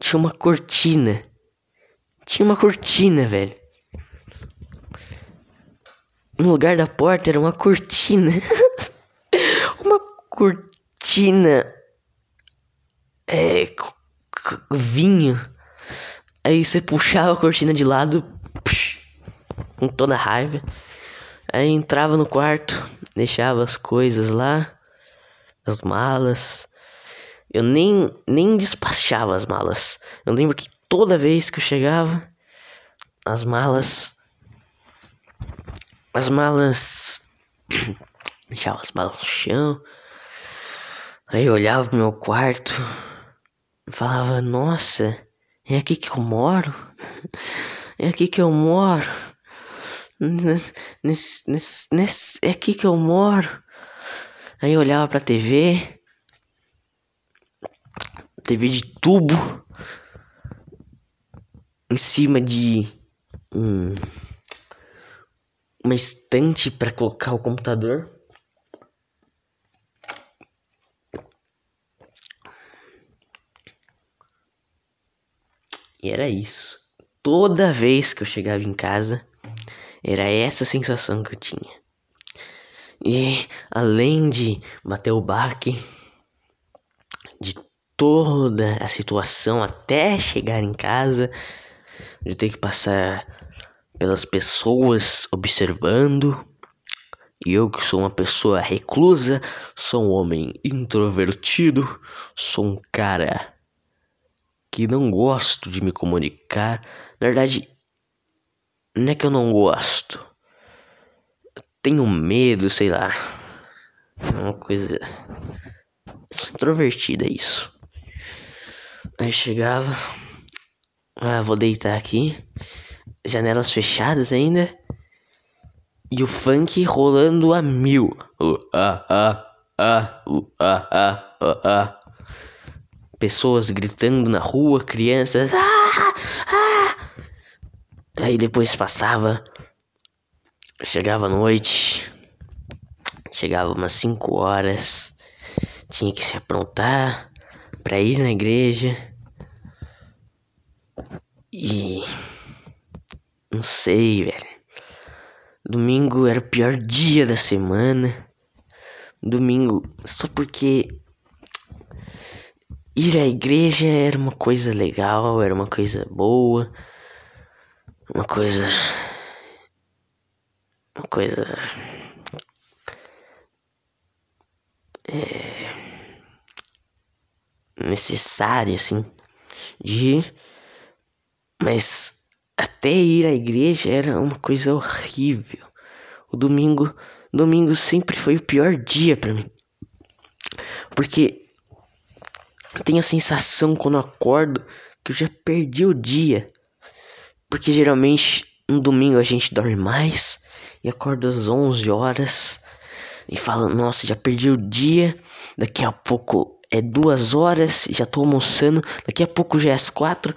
Tinha uma cortina. Tinha uma cortina, velho. No lugar da porta era uma cortina. uma cortina. É. Vinho. Aí você puxava a cortina de lado. Psh, com toda raiva. Aí entrava no quarto, deixava as coisas lá, as malas. Eu nem, nem despachava as malas. Eu lembro que toda vez que eu chegava, as malas. As malas. deixava as malas no chão. Aí eu olhava pro meu quarto falava: Nossa, é aqui que eu moro? É aqui que eu moro. Nesse, nesse, nesse, é aqui que eu moro. Aí eu olhava pra TV. TV de tubo. Em cima de um, uma estante para colocar o computador. E era isso. Toda vez que eu chegava em casa, era essa sensação que eu tinha. E além de bater o baque de toda a situação até chegar em casa, de ter que passar pelas pessoas observando, e eu que sou uma pessoa reclusa, sou um homem introvertido, sou um cara que não gosto de me comunicar. Na verdade, não é que eu não gosto. tenho medo, sei lá. É uma coisa. Introvertida isso. Aí chegava. Ah, vou deitar aqui. Janelas fechadas ainda. E o funk rolando a mil. Uh, ah, ah, ah, uh, ah, ah, ah, ah. Pessoas gritando na rua, crianças. Ah, ah. Aí depois passava, chegava a noite, chegava umas 5 horas, tinha que se aprontar para ir na igreja. E não sei, velho. Domingo era o pior dia da semana. Domingo, só porque ir à igreja era uma coisa legal, era uma coisa boa uma coisa. Uma coisa. É, necessária, assim, de ir, mas até ir à igreja era uma coisa horrível. O domingo, domingo sempre foi o pior dia para mim, porque tenho a sensação quando acordo que eu já perdi o dia. Porque geralmente no domingo a gente dorme mais e acorda às 11 horas e fala: Nossa, já perdi o dia. Daqui a pouco é duas horas, já tô almoçando. Daqui a pouco já é às quatro.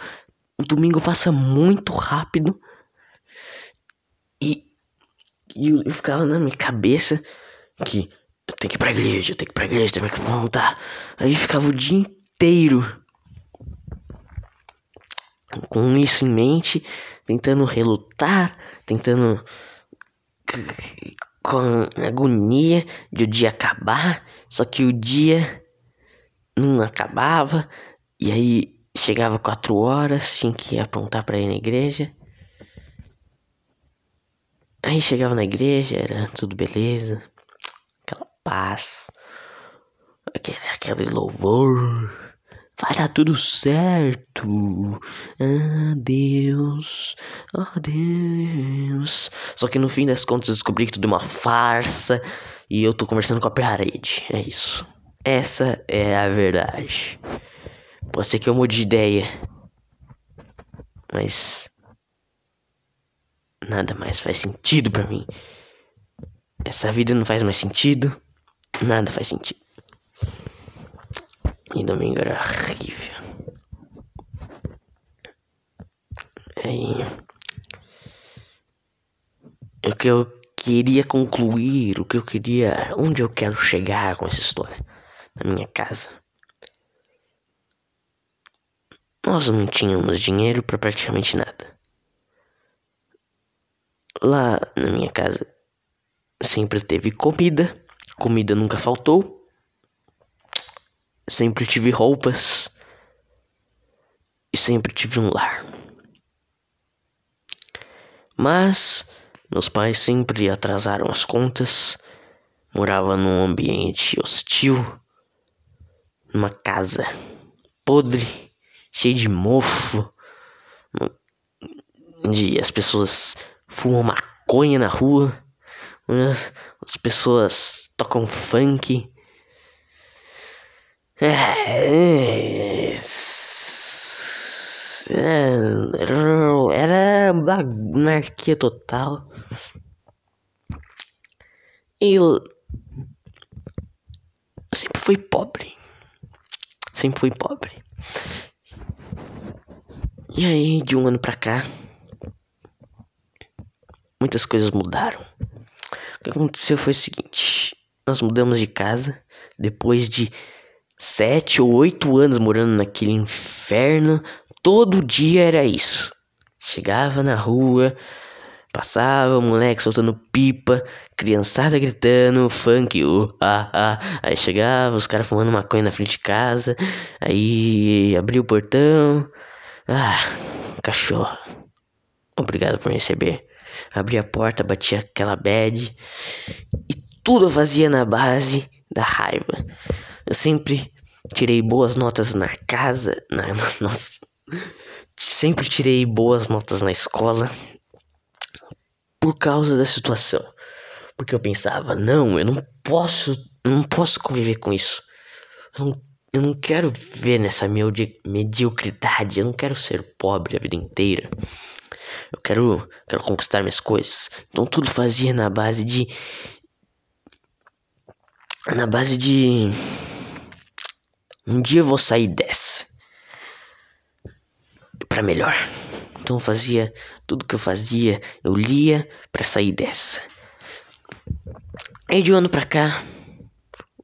O domingo passa muito rápido. E, e eu, eu ficava na minha cabeça que eu tenho que ir pra igreja, eu tenho que ir pra igreja, tenho que montar. Aí ficava o dia inteiro com isso em mente, tentando relutar, tentando com agonia de o dia acabar, só que o dia não acabava, e aí chegava quatro horas, tinha que apontar para ir na igreja. Aí chegava na igreja, era tudo beleza, aquela paz, aquele, aquele louvor, Vai dar tudo certo. Adeus. Adeus. Só que no fim das contas descobri que tudo é uma farsa. E eu tô conversando com a parede. É isso. Essa é a verdade. Pode ser que eu mude de ideia. Mas. Nada mais faz sentido para mim. Essa vida não faz mais sentido. Nada faz sentido. E domingo era horrível. Aí. O que eu queria concluir, o que eu queria. Onde eu quero chegar com essa história? Na minha casa. Nós não tínhamos dinheiro para praticamente nada. Lá na minha casa sempre teve comida, comida nunca faltou. Sempre tive roupas e sempre tive um lar. Mas meus pais sempre atrasaram as contas. Morava num ambiente hostil, numa casa podre, cheia de mofo, onde as pessoas fumam maconha na rua, as pessoas tocam funk é, é, era anarquia total. E sempre fui pobre. Sempre fui pobre. E aí, de um ano pra cá, muitas coisas mudaram. O que aconteceu foi o seguinte: nós mudamos de casa depois de sete ou oito anos morando naquele inferno, todo dia era isso. Chegava na rua, passava o moleque soltando pipa, criançada gritando, funk, uh, ah, ah. Aí chegava os caras fumando maconha na frente de casa, aí abria o portão, ah, cachorro, obrigado por me receber. Abria a porta, batia aquela bad e tudo eu fazia na base da raiva. Eu sempre tirei boas notas na casa, na, na, nossa, sempre tirei boas notas na escola por causa da situação. Porque eu pensava, não, eu não posso, eu não posso conviver com isso. Eu não, eu não quero viver nessa medi mediocridade, eu não quero ser pobre a vida inteira. Eu quero, quero conquistar minhas coisas. Então tudo fazia na base de na base de um dia eu vou sair dessa. Para melhor. Então eu fazia tudo que eu fazia, eu lia para sair dessa. Aí de um ano pra cá,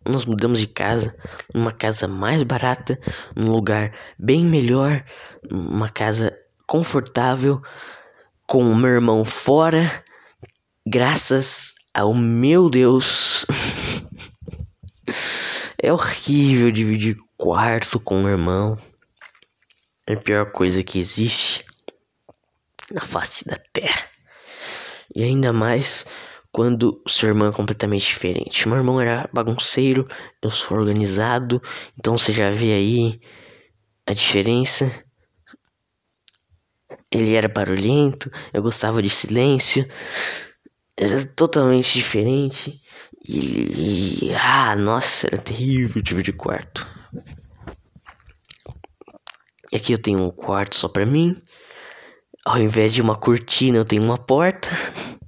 nós mudamos de casa, numa casa mais barata, num lugar bem melhor, uma casa confortável, com o meu irmão fora, graças ao meu Deus. é horrível dividir quarto com o irmão é a pior coisa que existe na face da terra. E ainda mais quando o seu irmão é completamente diferente. Meu irmão era bagunceiro, eu sou organizado, então você já vê aí a diferença. Ele era barulhento, eu gostava de silêncio. Era totalmente diferente. Ele. Ah, nossa, era terrível dividir quarto. E aqui eu tenho um quarto só pra mim. Ao invés de uma cortina, eu tenho uma porta.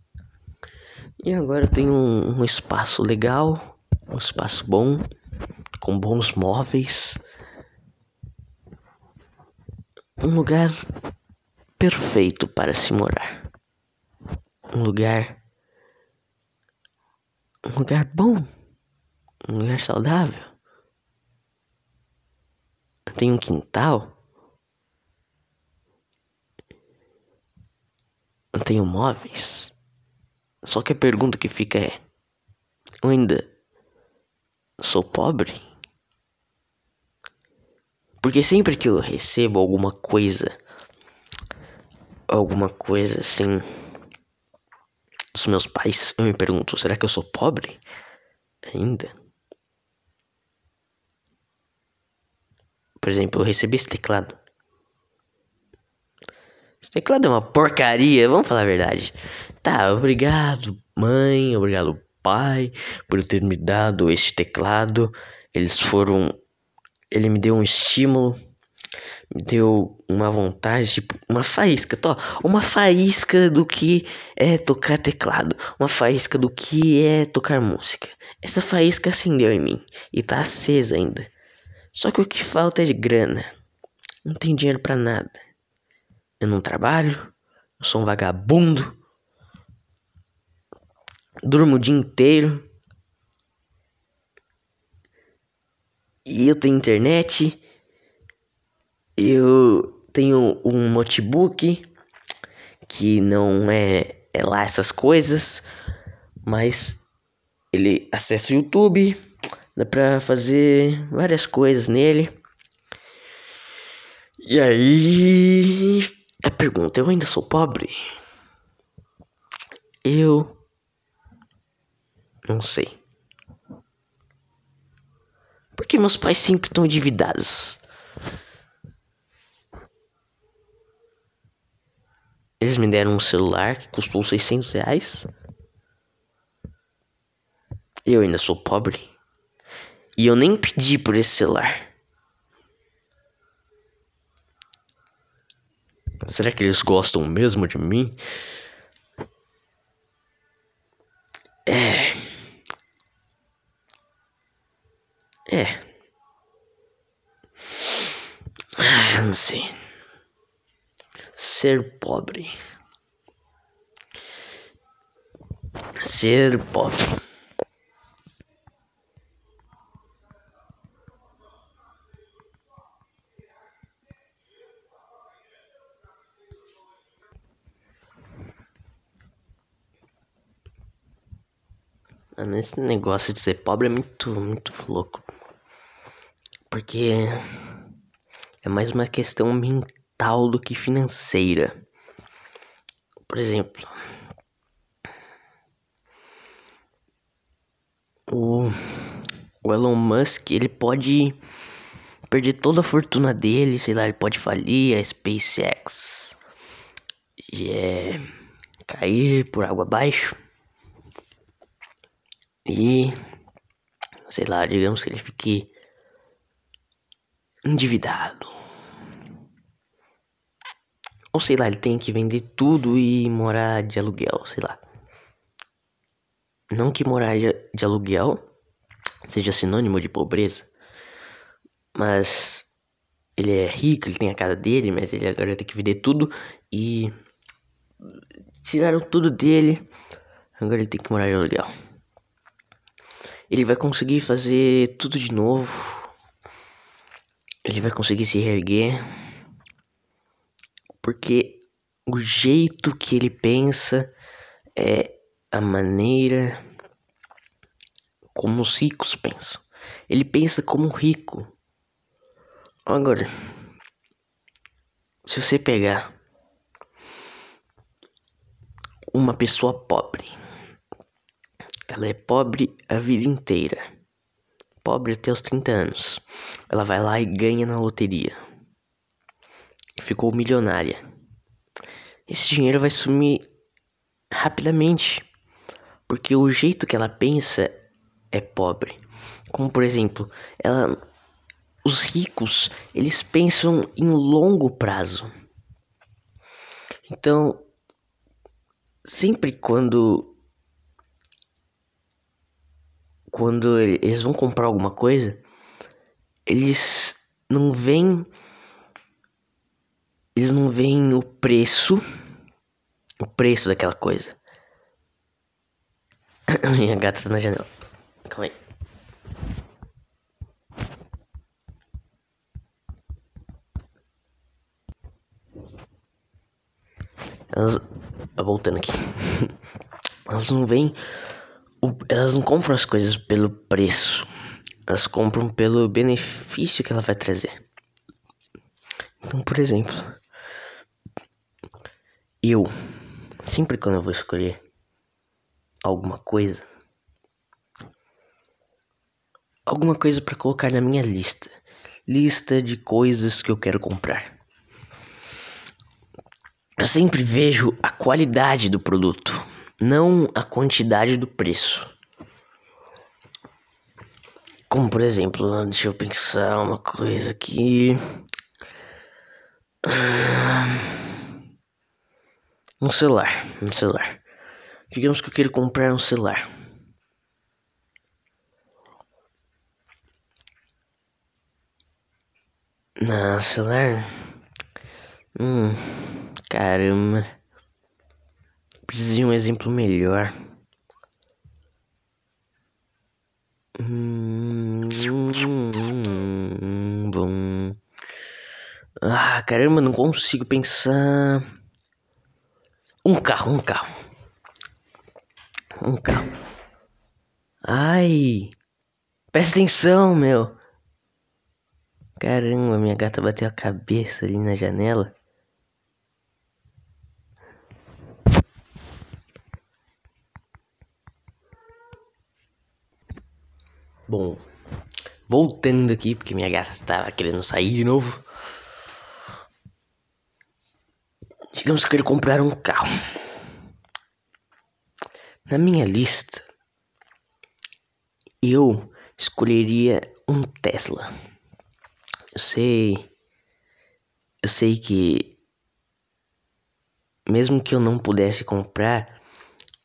E agora eu tenho um, um espaço legal, um espaço bom, com bons móveis. Um lugar perfeito para se morar. Um lugar. Um lugar bom. Um lugar saudável. Tem um quintal tenho móveis. Só que a pergunta que fica é: eu ainda sou pobre? Porque sempre que eu recebo alguma coisa, alguma coisa assim dos meus pais, eu me pergunto: será que eu sou pobre ainda? Por exemplo, eu recebi esse teclado. Esse teclado é uma porcaria, vamos falar a verdade. Tá, obrigado, mãe, obrigado, pai, por ter me dado este teclado. Eles foram. Ele me deu um estímulo, me deu uma vontade, tipo, uma faísca, tô, uma faísca do que é tocar teclado, uma faísca do que é tocar música. Essa faísca acendeu em mim e tá acesa ainda. Só que o que falta é de grana. Não tem dinheiro para nada. Eu não trabalho, eu sou um vagabundo. Durmo o dia inteiro. E eu tenho internet. Eu tenho um notebook que não é, é lá essas coisas, mas ele acessa o YouTube, dá pra fazer várias coisas nele. E aí, a pergunta, eu ainda sou pobre? Eu não sei. Porque meus pais sempre estão endividados. Eles me deram um celular que custou 600 reais. Eu ainda sou pobre. E eu nem pedi por esse celular. Será que eles gostam mesmo de mim? É. É. Ah, não sei. Ser pobre. Ser pobre. Esse negócio de ser pobre é muito, muito louco. Porque é mais uma questão mental do que financeira. Por exemplo, o, o Elon Musk, ele pode perder toda a fortuna dele, sei lá, ele pode falir a SpaceX e é, cair por água abaixo. E sei lá, digamos que ele fique endividado. Ou sei lá, ele tem que vender tudo e morar de aluguel, sei lá. Não que morar de, aluguel seja sinônimo de pobreza, mas ele é rico, ele tem a casa dele, mas ele agora tem que vender tudo e tiraram tudo dele. Agora ele tem que morar de aluguel. Ele vai conseguir fazer tudo de novo. Ele vai conseguir se reerguer. Porque o jeito que ele pensa é a maneira como os ricos pensam. Ele pensa como rico. Agora, se você pegar uma pessoa pobre ela é pobre a vida inteira. Pobre até os 30 anos. Ela vai lá e ganha na loteria. Ficou milionária. Esse dinheiro vai sumir rapidamente. Porque o jeito que ela pensa é pobre. Como por exemplo, ela os ricos, eles pensam em longo prazo. Então, sempre quando quando eles vão comprar alguma coisa, eles não veem eles não veem o preço o preço daquela coisa. Minha gata tá na janela. Calma aí. Elas. Voltando aqui. Elas não veem elas não compram as coisas pelo preço, elas compram pelo benefício que ela vai trazer. Então, por exemplo, eu sempre quando eu vou escolher alguma coisa, alguma coisa para colocar na minha lista, lista de coisas que eu quero comprar. Eu sempre vejo a qualidade do produto, não a quantidade do preço. Como por exemplo, deixa eu pensar uma coisa aqui. Um celular, um celular. Digamos que eu quero comprar um celular. Não, celular. Hum, caramba. Preciso de um exemplo melhor. Hum, bom. Ah, caramba, não consigo pensar. Um carro, um carro. Um carro. Ai. Presta atenção, meu. Caramba, minha gata bateu a cabeça ali na janela. Bom, voltando aqui, porque minha gata estava querendo sair de novo. Digamos que eu quero comprar um carro. Na minha lista, eu escolheria um Tesla. Eu sei. Eu sei que. Mesmo que eu não pudesse comprar,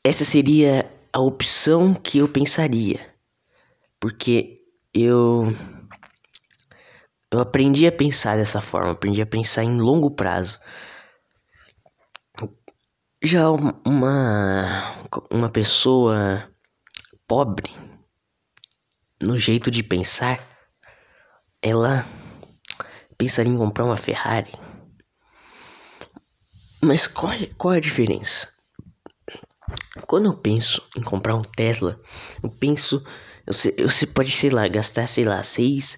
essa seria a opção que eu pensaria porque eu eu aprendi a pensar dessa forma, aprendi a pensar em longo prazo. Já uma uma pessoa pobre no jeito de pensar, ela pensaria em comprar uma Ferrari. Mas qual, qual é a diferença? Quando eu penso em comprar um Tesla, eu penso você, você pode, sei lá, gastar, sei lá, seis,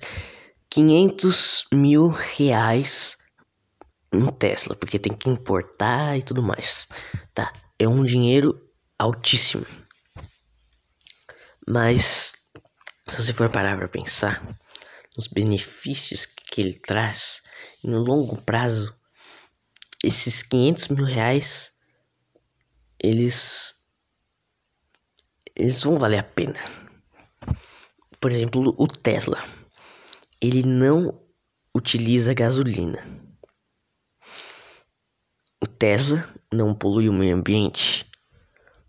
quinhentos mil reais no Tesla, porque tem que importar e tudo mais. Tá, é um dinheiro altíssimo. Mas, se você for parar para pensar nos benefícios que ele traz, no longo prazo, esses 500 mil reais, eles, eles vão valer a pena. Por exemplo, o Tesla. Ele não utiliza gasolina. O Tesla não polui o meio ambiente.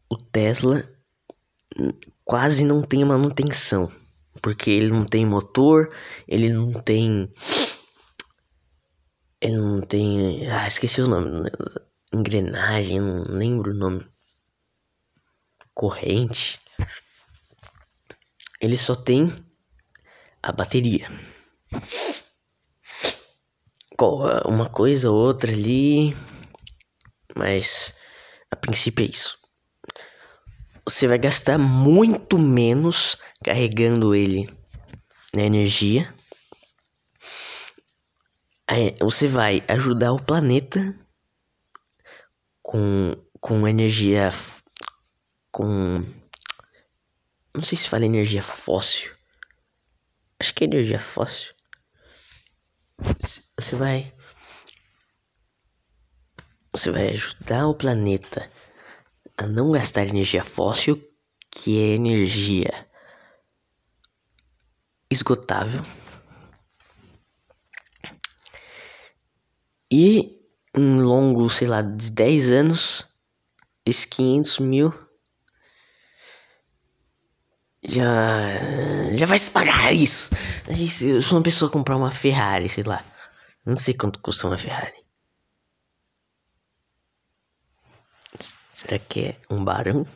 O Tesla quase não tem manutenção, porque ele não tem motor, ele não tem ele não tem, ah, esqueci o nome, engrenagem, não lembro o nome. Corrente ele só tem a bateria. Uma coisa ou outra ali, mas a princípio é isso. Você vai gastar muito menos carregando ele na energia. Você vai ajudar o planeta com, com energia com não sei se fala energia fóssil. Acho que é energia fóssil. Você vai. Você vai ajudar o planeta a não gastar energia fóssil, que é energia esgotável. E em longo, sei lá, de 10 anos, esses 500 mil já já vai se pagar isso. Sou uma pessoa comprar uma Ferrari, sei lá. Não sei quanto custa uma Ferrari. Será que é um barão?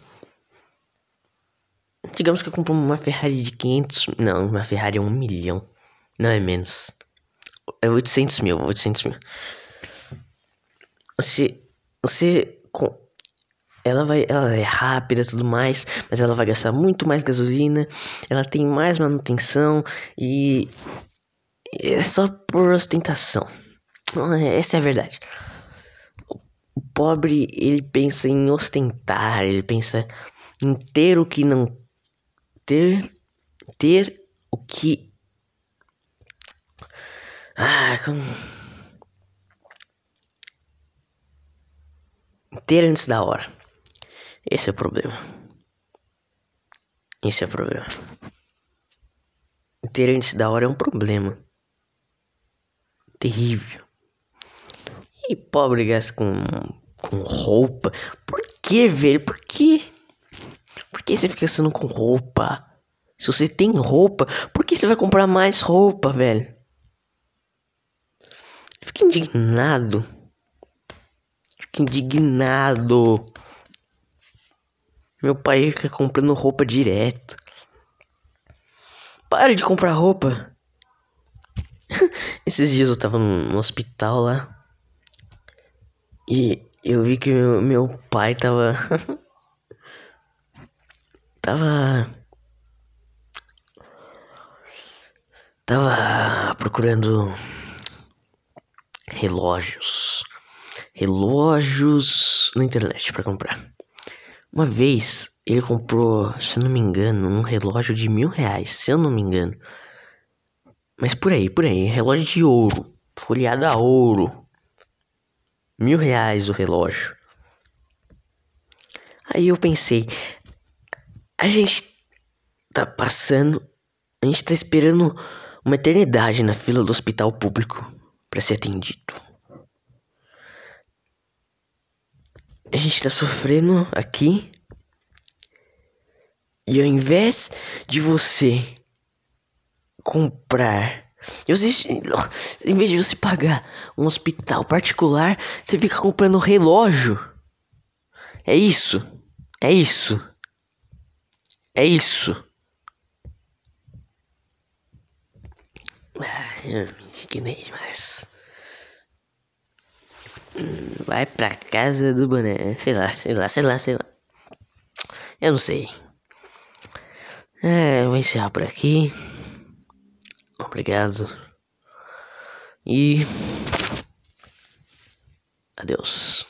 Digamos que eu compro uma Ferrari de 500... Não, uma Ferrari é um milhão. Não, é menos. É 800 mil, 800 mil. Você... Você ela vai, ela é rápida e tudo mais, mas ela vai gastar muito mais gasolina, ela tem mais manutenção e é só por ostentação. Essa é a verdade. O pobre, ele pensa em ostentar, ele pensa em ter o que não ter ter o que Ah, como. Ter antes da hora. Esse é o problema. Esse é o problema. Ter antes da hora é um problema. Terrível. E pobre gasta com, com roupa. Por que, velho? Por que? Por que você fica gastando com roupa? Se você tem roupa, por que você vai comprar mais roupa, velho? Fica indignado. Fica indignado. Meu pai fica comprando roupa direto. Pare de comprar roupa. Esses dias eu tava no hospital lá. E eu vi que meu, meu pai tava. tava. Tava procurando relógios. Relógios na internet para comprar. Uma vez ele comprou, se eu não me engano, um relógio de mil reais, se eu não me engano. Mas por aí, por aí, relógio de ouro, folheado a ouro. Mil reais o relógio. Aí eu pensei, a gente tá passando, a gente tá esperando uma eternidade na fila do hospital público para ser atendido. A gente tá sofrendo aqui. E ao invés de você comprar eu, em vez de você pagar um hospital particular, você fica comprando relógio. É isso. É isso. É isso. Ah, eu me indignei demais. Vai pra casa do boné. Sei lá, sei lá, sei lá, sei lá. Eu não sei. É, eu vou encerrar por aqui. Obrigado. E. Adeus.